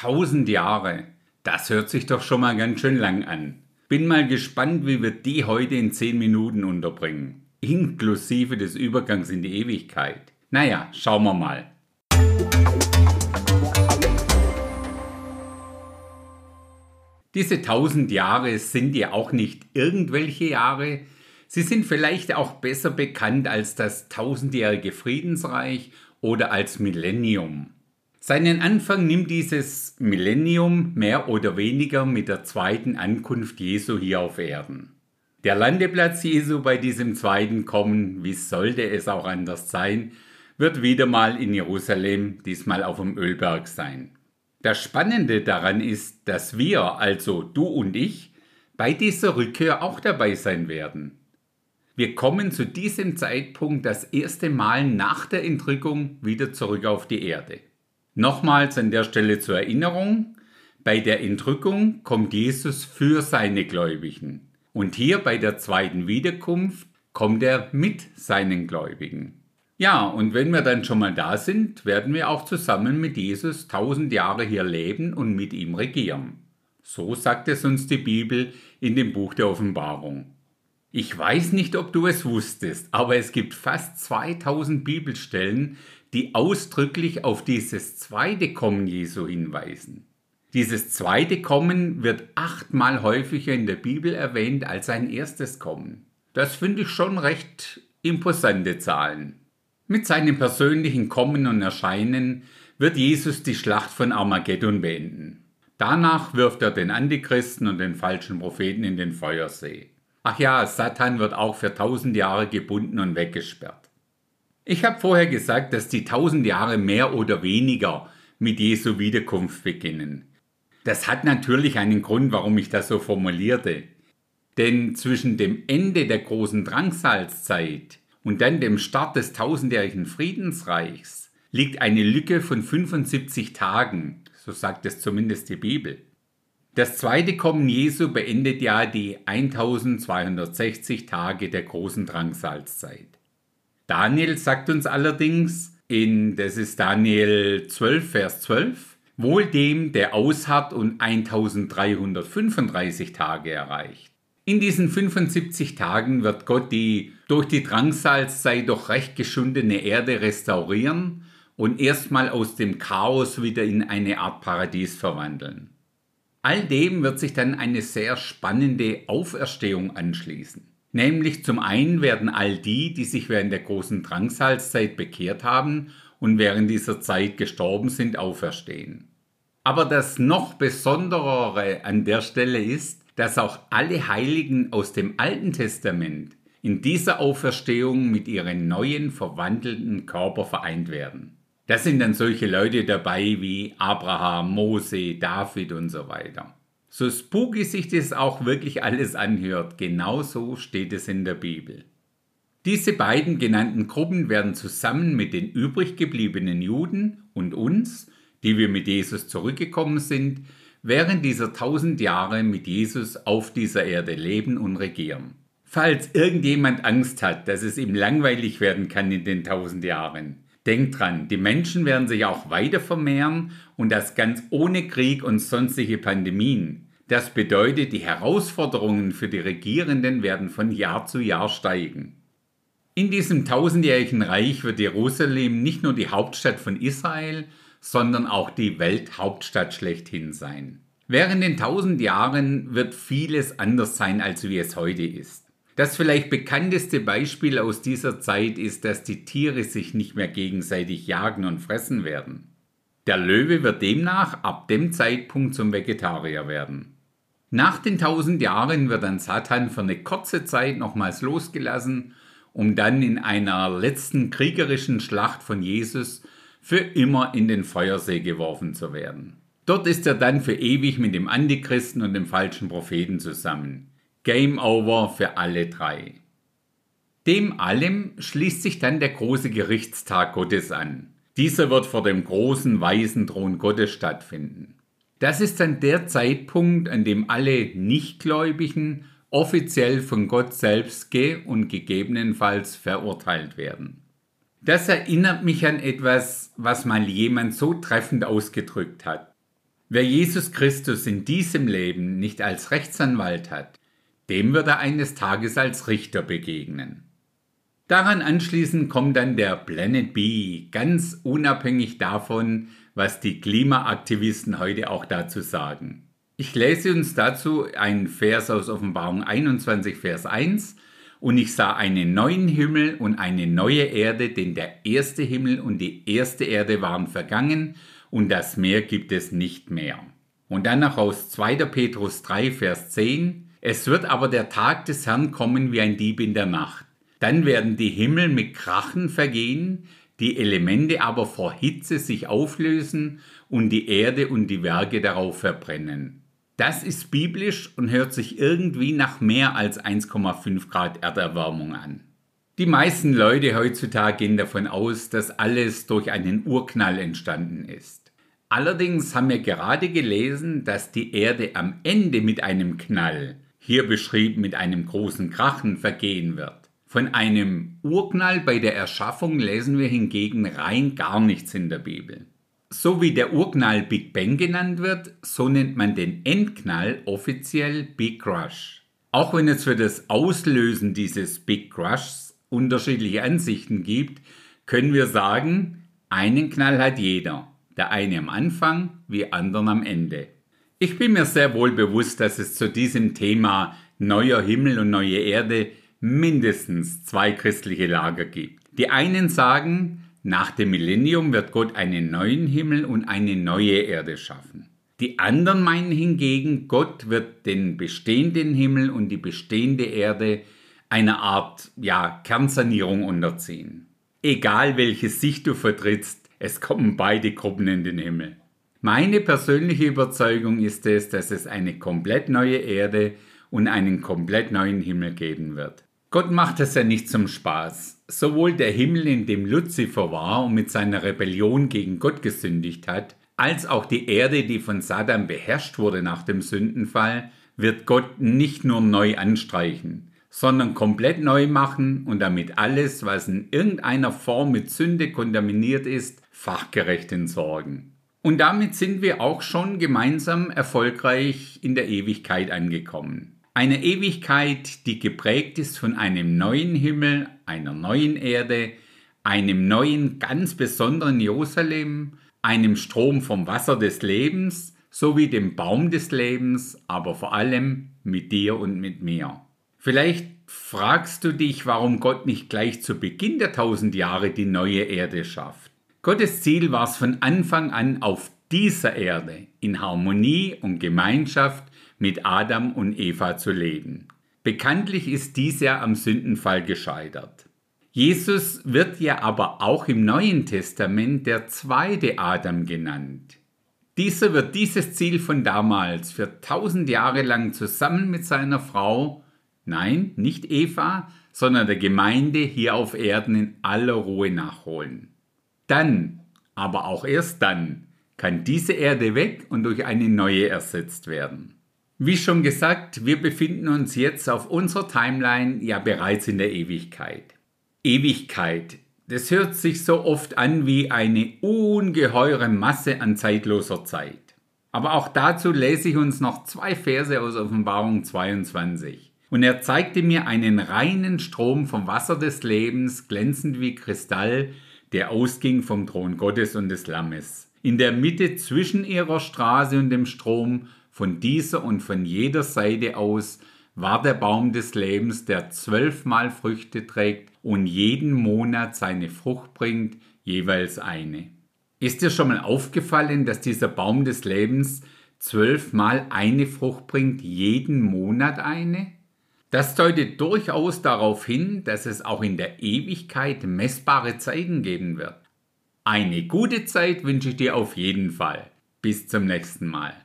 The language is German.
Tausend Jahre. Das hört sich doch schon mal ganz schön lang an. Bin mal gespannt, wie wir die heute in zehn Minuten unterbringen. Inklusive des Übergangs in die Ewigkeit. Naja, schauen wir mal. Diese tausend Jahre sind ja auch nicht irgendwelche Jahre, sie sind vielleicht auch besser bekannt als das tausendjährige Friedensreich oder als Millennium. Seinen Anfang nimmt dieses Millennium mehr oder weniger mit der zweiten Ankunft Jesu hier auf Erden. Der Landeplatz Jesu bei diesem zweiten Kommen, wie sollte es auch anders sein, wird wieder mal in Jerusalem, diesmal auf dem Ölberg sein. Das Spannende daran ist, dass wir, also du und ich, bei dieser Rückkehr auch dabei sein werden. Wir kommen zu diesem Zeitpunkt das erste Mal nach der Entrückung wieder zurück auf die Erde. Nochmals an der Stelle zur Erinnerung, bei der Entrückung kommt Jesus für seine Gläubigen. Und hier bei der zweiten Wiederkunft kommt er mit seinen Gläubigen. Ja, und wenn wir dann schon mal da sind, werden wir auch zusammen mit Jesus tausend Jahre hier leben und mit ihm regieren. So sagt es uns die Bibel in dem Buch der Offenbarung. Ich weiß nicht, ob du es wusstest, aber es gibt fast 2000 Bibelstellen, die ausdrücklich auf dieses zweite Kommen Jesu hinweisen. Dieses zweite Kommen wird achtmal häufiger in der Bibel erwähnt als sein erstes Kommen. Das finde ich schon recht imposante Zahlen. Mit seinem persönlichen Kommen und Erscheinen wird Jesus die Schlacht von Armageddon beenden. Danach wirft er den Antichristen und den falschen Propheten in den Feuersee. Ach ja, Satan wird auch für tausend Jahre gebunden und weggesperrt. Ich habe vorher gesagt, dass die tausend Jahre mehr oder weniger mit Jesu Wiederkunft beginnen. Das hat natürlich einen Grund, warum ich das so formulierte. Denn zwischen dem Ende der großen Drangsalzzeit und dann dem Start des tausendjährigen Friedensreichs liegt eine Lücke von 75 Tagen, so sagt es zumindest die Bibel. Das zweite Kommen Jesu beendet ja die 1260 Tage der großen Drangsalzzeit. Daniel sagt uns allerdings in, das ist Daniel 12, Vers 12, wohl dem, der ausharrt und 1335 Tage erreicht. In diesen 75 Tagen wird Gott die durch die Drangsalzzeit doch recht geschundene Erde restaurieren und erstmal aus dem Chaos wieder in eine Art Paradies verwandeln. All dem wird sich dann eine sehr spannende Auferstehung anschließen. Nämlich zum einen werden all die, die sich während der großen Drangsalzzeit bekehrt haben und während dieser Zeit gestorben sind, auferstehen. Aber das noch Besonderere an der Stelle ist, dass auch alle Heiligen aus dem Alten Testament in dieser Auferstehung mit ihren neuen verwandelten Körper vereint werden. Da sind dann solche Leute dabei wie Abraham, Mose, David und so weiter. So spooky sich das auch wirklich alles anhört, genauso steht es in der Bibel. Diese beiden genannten Gruppen werden zusammen mit den übrig gebliebenen Juden und uns, die wir mit Jesus zurückgekommen sind, während dieser tausend Jahre mit Jesus auf dieser Erde leben und regieren. Falls irgendjemand Angst hat, dass es ihm langweilig werden kann in den tausend Jahren, denkt dran, die Menschen werden sich auch weiter vermehren und das ganz ohne Krieg und sonstige Pandemien. Das bedeutet, die Herausforderungen für die Regierenden werden von Jahr zu Jahr steigen. In diesem tausendjährigen Reich wird Jerusalem nicht nur die Hauptstadt von Israel, sondern auch die Welthauptstadt schlechthin sein. Während den tausend Jahren wird vieles anders sein, als wie es heute ist. Das vielleicht bekannteste Beispiel aus dieser Zeit ist, dass die Tiere sich nicht mehr gegenseitig jagen und fressen werden. Der Löwe wird demnach ab dem Zeitpunkt zum Vegetarier werden. Nach den tausend Jahren wird dann Satan für eine kurze Zeit nochmals losgelassen, um dann in einer letzten kriegerischen Schlacht von Jesus für immer in den Feuersee geworfen zu werden. Dort ist er dann für ewig mit dem Antichristen und dem falschen Propheten zusammen. Game over für alle drei. Dem allem schließt sich dann der große Gerichtstag Gottes an. Dieser wird vor dem großen weißen Thron Gottes stattfinden. Das ist dann der Zeitpunkt, an dem alle Nichtgläubigen offiziell von Gott selbst ge- und gegebenenfalls verurteilt werden. Das erinnert mich an etwas, was mal jemand so treffend ausgedrückt hat. Wer Jesus Christus in diesem Leben nicht als Rechtsanwalt hat, dem wird er eines Tages als Richter begegnen. Daran anschließend kommt dann der Planet B, ganz unabhängig davon, was die Klimaaktivisten heute auch dazu sagen. Ich lese uns dazu einen Vers aus Offenbarung 21, Vers 1 und ich sah einen neuen Himmel und eine neue Erde, denn der erste Himmel und die erste Erde waren vergangen und das Meer gibt es nicht mehr. Und dann noch aus 2. Petrus 3, Vers 10. Es wird aber der Tag des Herrn kommen wie ein Dieb in der Nacht. Dann werden die Himmel mit Krachen vergehen, die Elemente aber vor Hitze sich auflösen und die Erde und die Werke darauf verbrennen. Das ist biblisch und hört sich irgendwie nach mehr als 1,5 Grad Erderwärmung an. Die meisten Leute heutzutage gehen davon aus, dass alles durch einen Urknall entstanden ist. Allerdings haben wir gerade gelesen, dass die Erde am Ende mit einem Knall, hier beschrieben mit einem großen Krachen, vergehen wird. Von einem Urknall bei der Erschaffung lesen wir hingegen rein gar nichts in der Bibel. So wie der Urknall Big Bang genannt wird, so nennt man den Endknall offiziell Big Crush. Auch wenn es für das Auslösen dieses Big Crushs unterschiedliche Ansichten gibt, können wir sagen, einen Knall hat jeder, der eine am Anfang, wie anderen am Ende. Ich bin mir sehr wohl bewusst, dass es zu diesem Thema neuer Himmel und neue Erde mindestens zwei christliche Lager gibt. Die einen sagen, nach dem Millennium wird Gott einen neuen Himmel und eine neue Erde schaffen. Die anderen meinen hingegen, Gott wird den bestehenden Himmel und die bestehende Erde einer Art ja, Kernsanierung unterziehen. Egal welche Sicht du vertrittst, es kommen beide Gruppen in den Himmel. Meine persönliche Überzeugung ist es, dass es eine komplett neue Erde und einen komplett neuen Himmel geben wird. Gott macht es ja nicht zum Spaß. Sowohl der Himmel, in dem Luzifer war und mit seiner Rebellion gegen Gott gesündigt hat, als auch die Erde, die von Satan beherrscht wurde nach dem Sündenfall, wird Gott nicht nur neu anstreichen, sondern komplett neu machen und damit alles, was in irgendeiner Form mit Sünde kontaminiert ist, fachgerecht entsorgen. Und damit sind wir auch schon gemeinsam erfolgreich in der Ewigkeit angekommen. Eine Ewigkeit, die geprägt ist von einem neuen Himmel, einer neuen Erde, einem neuen, ganz besonderen Jerusalem, einem Strom vom Wasser des Lebens sowie dem Baum des Lebens, aber vor allem mit dir und mit mir. Vielleicht fragst du dich, warum Gott nicht gleich zu Beginn der tausend Jahre die neue Erde schafft. Gottes Ziel war es von Anfang an auf dieser Erde in Harmonie und Gemeinschaft mit Adam und Eva zu leben. Bekanntlich ist dies ja am Sündenfall gescheitert. Jesus wird ja aber auch im Neuen Testament der zweite Adam genannt. Dieser wird dieses Ziel von damals für tausend Jahre lang zusammen mit seiner Frau, nein, nicht Eva, sondern der Gemeinde hier auf Erden in aller Ruhe nachholen. Dann, aber auch erst dann, kann diese Erde weg und durch eine neue ersetzt werden. Wie schon gesagt, wir befinden uns jetzt auf unserer Timeline ja bereits in der Ewigkeit. Ewigkeit, das hört sich so oft an wie eine ungeheure Masse an zeitloser Zeit. Aber auch dazu lese ich uns noch zwei Verse aus Offenbarung 22. Und er zeigte mir einen reinen Strom vom Wasser des Lebens, glänzend wie Kristall, der ausging vom Thron Gottes und des Lammes. In der Mitte zwischen ihrer Straße und dem Strom von dieser und von jeder Seite aus war der Baum des Lebens, der zwölfmal Früchte trägt und jeden Monat seine Frucht bringt, jeweils eine. Ist dir schon mal aufgefallen, dass dieser Baum des Lebens zwölfmal eine Frucht bringt, jeden Monat eine? Das deutet durchaus darauf hin, dass es auch in der Ewigkeit messbare Zeiten geben wird. Eine gute Zeit wünsche ich dir auf jeden Fall. Bis zum nächsten Mal.